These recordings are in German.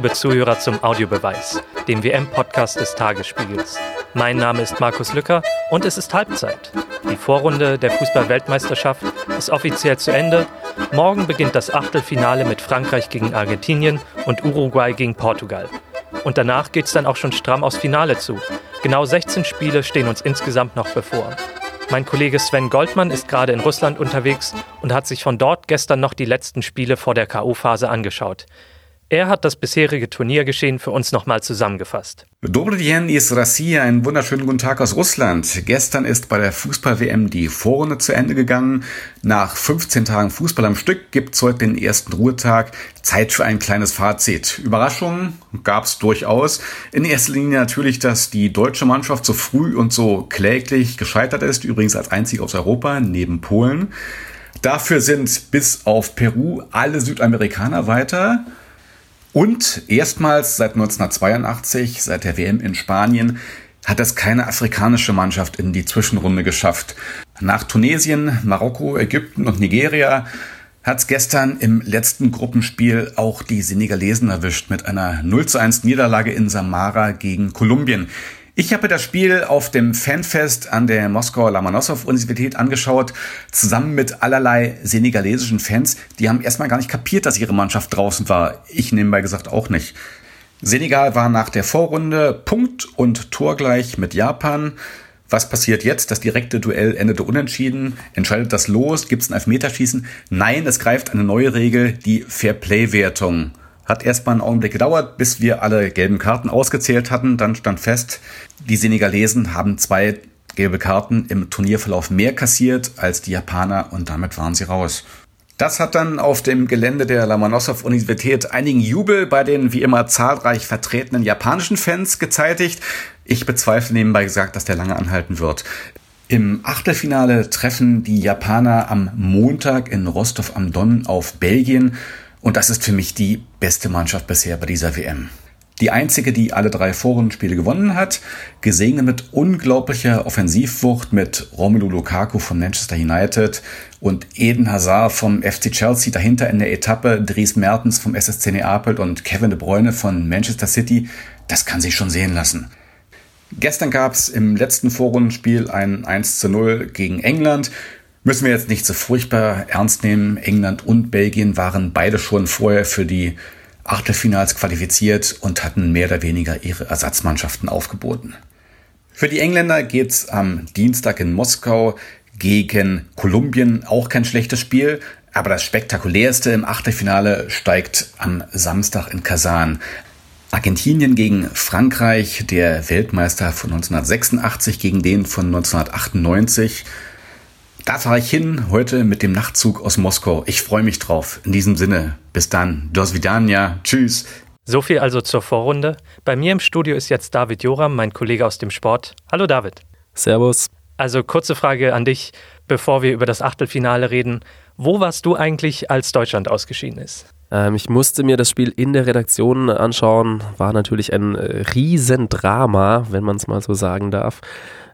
liebe Zuhörer, zum Audiobeweis, dem WM-Podcast des Tagesspiegels. Mein Name ist Markus Lücker und es ist Halbzeit. Die Vorrunde der Fußball-Weltmeisterschaft ist offiziell zu Ende. Morgen beginnt das Achtelfinale mit Frankreich gegen Argentinien und Uruguay gegen Portugal. Und danach geht es dann auch schon stramm aufs Finale zu. Genau 16 Spiele stehen uns insgesamt noch bevor. Mein Kollege Sven Goldmann ist gerade in Russland unterwegs und hat sich von dort gestern noch die letzten Spiele vor der KO-Phase angeschaut. Er hat das bisherige Turniergeschehen für uns nochmal zusammengefasst. Dobry dien ist Rassia, einen wunderschönen guten Tag aus Russland. Gestern ist bei der Fußball-WM die Vorrunde zu Ende gegangen. Nach 15 Tagen Fußball am Stück gibt es heute den ersten Ruhetag. Zeit für ein kleines Fazit. Überraschungen gab es durchaus. In erster Linie natürlich, dass die deutsche Mannschaft so früh und so kläglich gescheitert ist, übrigens als einzig aus Europa, neben Polen. Dafür sind bis auf Peru alle Südamerikaner weiter. Und erstmals seit 1982, seit der WM in Spanien, hat es keine afrikanische Mannschaft in die Zwischenrunde geschafft. Nach Tunesien, Marokko, Ägypten und Nigeria hat es gestern im letzten Gruppenspiel auch die Senegalesen erwischt mit einer 0 zu 1 Niederlage in Samara gegen Kolumbien. Ich habe das Spiel auf dem Fanfest an der Moskauer Lomonossow-Universität angeschaut, zusammen mit allerlei senegalesischen Fans. Die haben erstmal gar nicht kapiert, dass ihre Mannschaft draußen war. Ich nebenbei gesagt auch nicht. Senegal war nach der Vorrunde Punkt- und Torgleich mit Japan. Was passiert jetzt? Das direkte Duell endete unentschieden. Entscheidet das los? Gibt es ein Elfmeterschießen? Nein, es greift eine neue Regel, die Fairplay-Wertung. Hat erstmal einen Augenblick gedauert, bis wir alle gelben Karten ausgezählt hatten. Dann stand fest, die Senegalesen haben zwei gelbe Karten im Turnierverlauf mehr kassiert als die Japaner und damit waren sie raus. Das hat dann auf dem Gelände der Lomonossow-Universität einigen Jubel bei den wie immer zahlreich vertretenen japanischen Fans gezeitigt. Ich bezweifle nebenbei gesagt, dass der lange anhalten wird. Im Achtelfinale treffen die Japaner am Montag in Rostov am Don auf Belgien und das ist für mich die beste Mannschaft bisher bei dieser WM. Die einzige, die alle drei Vorrundenspiele gewonnen hat, gesegnet mit unglaublicher Offensivwucht mit Romelu Lukaku von Manchester United und Eden Hazard vom FC Chelsea dahinter in der Etappe, Dries Mertens vom SSC Neapel und Kevin de Bruyne von Manchester City, das kann sich schon sehen lassen. Gestern gab es im letzten Vorrundenspiel ein 1 zu 0 gegen England Müssen wir jetzt nicht so furchtbar ernst nehmen. England und Belgien waren beide schon vorher für die Achtelfinals qualifiziert und hatten mehr oder weniger ihre Ersatzmannschaften aufgeboten. Für die Engländer geht's am Dienstag in Moskau gegen Kolumbien. Auch kein schlechtes Spiel, aber das spektakulärste im Achtelfinale steigt am Samstag in Kasan. Argentinien gegen Frankreich, der Weltmeister von 1986 gegen den von 1998. Da fahre ich hin, heute mit dem Nachtzug aus Moskau. Ich freue mich drauf. In diesem Sinne, bis dann. Dos Vidania. Tschüss. So viel also zur Vorrunde. Bei mir im Studio ist jetzt David Joram, mein Kollege aus dem Sport. Hallo David. Servus. Also kurze Frage an dich, bevor wir über das Achtelfinale reden. Wo warst du eigentlich, als Deutschland ausgeschieden ist? Ähm, ich musste mir das Spiel in der Redaktion anschauen. War natürlich ein äh, Riesendrama, wenn man es mal so sagen darf.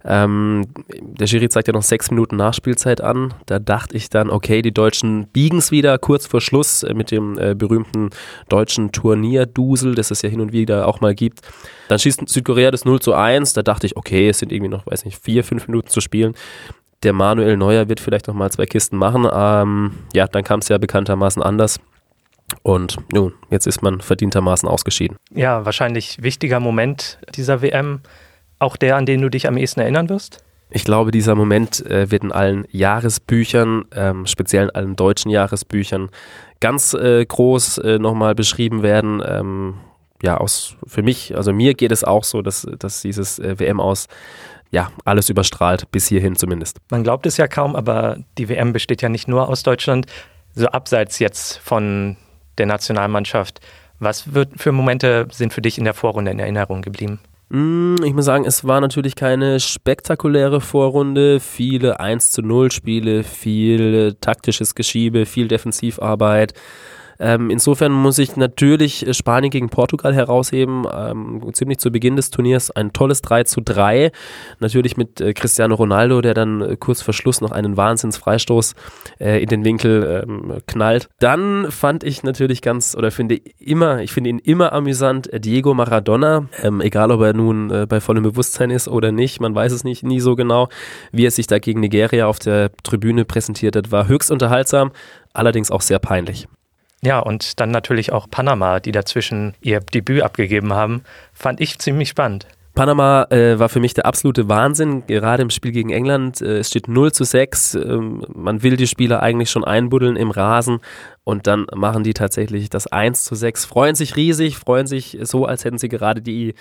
Ähm, der Jury zeigt ja noch sechs Minuten Nachspielzeit an. Da dachte ich dann, okay, die Deutschen biegen es wieder kurz vor Schluss äh, mit dem äh, berühmten deutschen Turnierdusel, das es ja hin und wieder auch mal gibt. Dann schießt Südkorea das 0 zu 1. Da dachte ich, okay, es sind irgendwie noch, weiß nicht, vier, fünf Minuten zu spielen. Der Manuel Neuer wird vielleicht noch mal zwei Kisten machen. Ähm, ja, dann kam es ja bekanntermaßen anders. Und nun, jetzt ist man verdientermaßen ausgeschieden. Ja, wahrscheinlich wichtiger Moment dieser WM auch der, an den du dich am ehesten erinnern wirst? Ich glaube, dieser Moment äh, wird in allen Jahresbüchern, ähm, speziell in allen deutschen Jahresbüchern, ganz äh, groß äh, nochmal beschrieben werden. Ähm, ja, aus, für mich, also mir geht es auch so, dass, dass dieses äh, WM aus ja, alles überstrahlt, bis hierhin zumindest. Man glaubt es ja kaum, aber die WM besteht ja nicht nur aus Deutschland. So abseits jetzt von der Nationalmannschaft, was wird für Momente sind für dich in der Vorrunde in Erinnerung geblieben? Mm, ich muss sagen, es war natürlich keine spektakuläre Vorrunde. Viele 1 zu 0 Spiele, viel taktisches Geschiebe, viel Defensivarbeit. Ähm, insofern muss ich natürlich Spanien gegen Portugal herausheben. Ähm, ziemlich zu Beginn des Turniers ein tolles 3 zu 3. Natürlich mit äh, Cristiano Ronaldo, der dann äh, kurz vor Schluss noch einen Wahnsinnsfreistoß äh, in den Winkel ähm, knallt. Dann fand ich natürlich ganz, oder finde immer, ich finde ihn immer amüsant, äh, Diego Maradona. Ähm, egal, ob er nun äh, bei vollem Bewusstsein ist oder nicht, man weiß es nicht nie so genau, wie er sich da gegen Nigeria auf der Tribüne präsentiert hat, war höchst unterhaltsam, allerdings auch sehr peinlich. Ja, und dann natürlich auch Panama, die dazwischen ihr Debüt abgegeben haben, fand ich ziemlich spannend. Panama äh, war für mich der absolute Wahnsinn, gerade im Spiel gegen England. Äh, es steht 0 zu 6. Ähm, man will die Spieler eigentlich schon einbuddeln im Rasen und dann machen die tatsächlich das 1 zu 6. Freuen sich riesig, freuen sich so, als hätten sie gerade die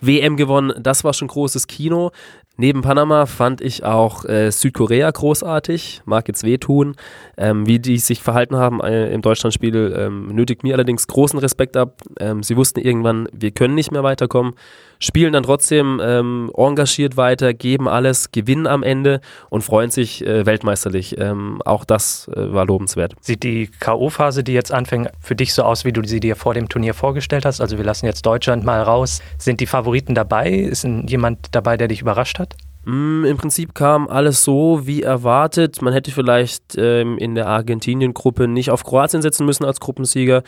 WM gewonnen. Das war schon großes Kino. Neben Panama fand ich auch äh, Südkorea großartig, mag jetzt wehtun. Ähm, wie die sich verhalten haben äh, im Deutschlandspiel, ähm, nötigt mir allerdings großen Respekt ab. Ähm, sie wussten irgendwann, wir können nicht mehr weiterkommen, spielen dann trotzdem ähm, engagiert weiter, geben alles, gewinnen am Ende und freuen sich äh, weltmeisterlich. Ähm, auch das äh, war lobenswert. Sieht die K.O.-Phase, die jetzt anfängt, für dich so aus, wie du sie dir vor dem Turnier vorgestellt hast? Also wir lassen jetzt Deutschland mal raus. Sind die Favoriten dabei? Ist jemand dabei, der dich überrascht hat? Mm, Im Prinzip kam alles so wie erwartet. Man hätte vielleicht ähm, in der Argentinien-Gruppe nicht auf Kroatien setzen müssen als Gruppensieger,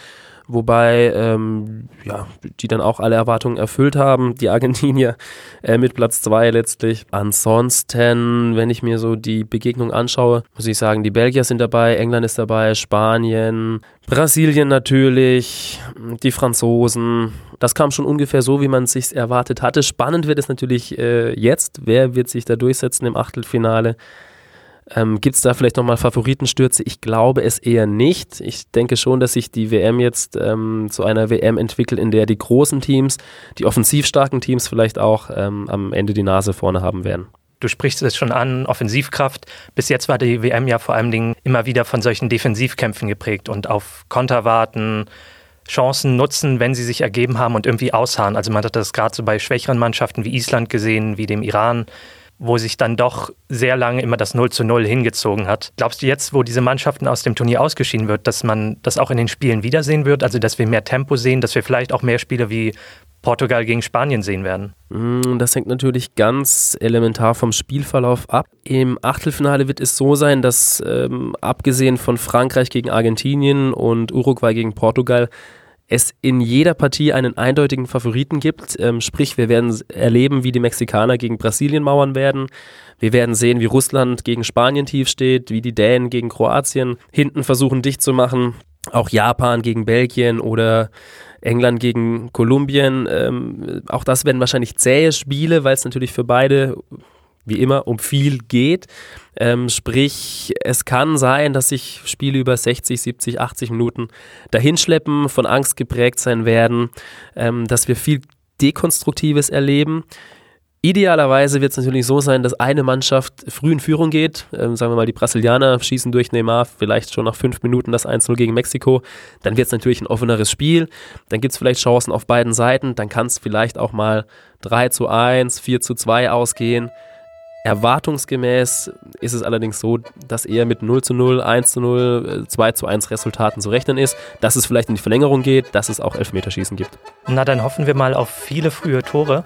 wobei ähm, ja, die dann auch alle Erwartungen erfüllt haben, die Argentinier äh, mit Platz 2 letztlich. Ansonsten, wenn ich mir so die Begegnung anschaue, muss ich sagen, die Belgier sind dabei, England ist dabei, Spanien, Brasilien natürlich, die Franzosen. Das kam schon ungefähr so, wie man es sich erwartet hatte. Spannend wird es natürlich äh, jetzt. Wer wird sich da durchsetzen im Achtelfinale? Ähm, Gibt es da vielleicht nochmal Favoritenstürze? Ich glaube es eher nicht. Ich denke schon, dass sich die WM jetzt ähm, zu einer WM entwickelt, in der die großen Teams, die offensiv starken Teams vielleicht auch ähm, am Ende die Nase vorne haben werden. Du sprichst es schon an, Offensivkraft. Bis jetzt war die WM ja vor allen Dingen immer wieder von solchen Defensivkämpfen geprägt und auf Konter warten, Chancen nutzen, wenn sie sich ergeben haben und irgendwie ausharren. Also man hat das gerade so bei schwächeren Mannschaften wie Island gesehen, wie dem Iran wo sich dann doch sehr lange immer das 0 zu 0 hingezogen hat. Glaubst du jetzt, wo diese Mannschaften aus dem Turnier ausgeschieden wird, dass man das auch in den Spielen wiedersehen wird? Also, dass wir mehr Tempo sehen, dass wir vielleicht auch mehr Spiele wie Portugal gegen Spanien sehen werden? Mm, das hängt natürlich ganz elementar vom Spielverlauf ab. Im Achtelfinale wird es so sein, dass ähm, abgesehen von Frankreich gegen Argentinien und Uruguay gegen Portugal es in jeder Partie einen eindeutigen Favoriten gibt. Ähm, sprich, wir werden erleben, wie die Mexikaner gegen Brasilien mauern werden. Wir werden sehen, wie Russland gegen Spanien tief steht, wie die Dänen gegen Kroatien hinten versuchen dicht zu machen. Auch Japan gegen Belgien oder England gegen Kolumbien. Ähm, auch das werden wahrscheinlich zähe Spiele, weil es natürlich für beide wie immer um viel geht. Ähm, sprich, es kann sein, dass sich Spiele über 60, 70, 80 Minuten dahinschleppen, von Angst geprägt sein werden, ähm, dass wir viel Dekonstruktives erleben. Idealerweise wird es natürlich so sein, dass eine Mannschaft früh in Führung geht. Ähm, sagen wir mal, die Brasilianer schießen durch Neymar vielleicht schon nach fünf Minuten das 1-0 gegen Mexiko. Dann wird es natürlich ein offeneres Spiel. Dann gibt es vielleicht Chancen auf beiden Seiten. Dann kann es vielleicht auch mal 3 zu 1, 4 zu 2 ausgehen. Erwartungsgemäß ist es allerdings so, dass eher mit 0 zu 0, 1 zu 0, 2 zu 1 Resultaten zu rechnen ist, dass es vielleicht in die Verlängerung geht, dass es auch Elfmeterschießen gibt. Na, dann hoffen wir mal auf viele frühe Tore.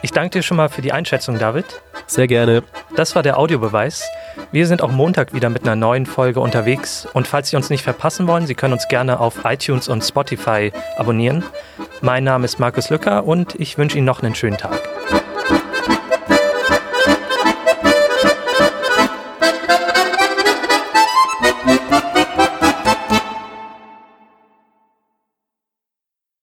Ich danke dir schon mal für die Einschätzung, David. Sehr gerne. Das war der Audiobeweis. Wir sind auch Montag wieder mit einer neuen Folge unterwegs. Und falls Sie uns nicht verpassen wollen, Sie können uns gerne auf iTunes und Spotify abonnieren. Mein Name ist Markus Lücker und ich wünsche Ihnen noch einen schönen Tag.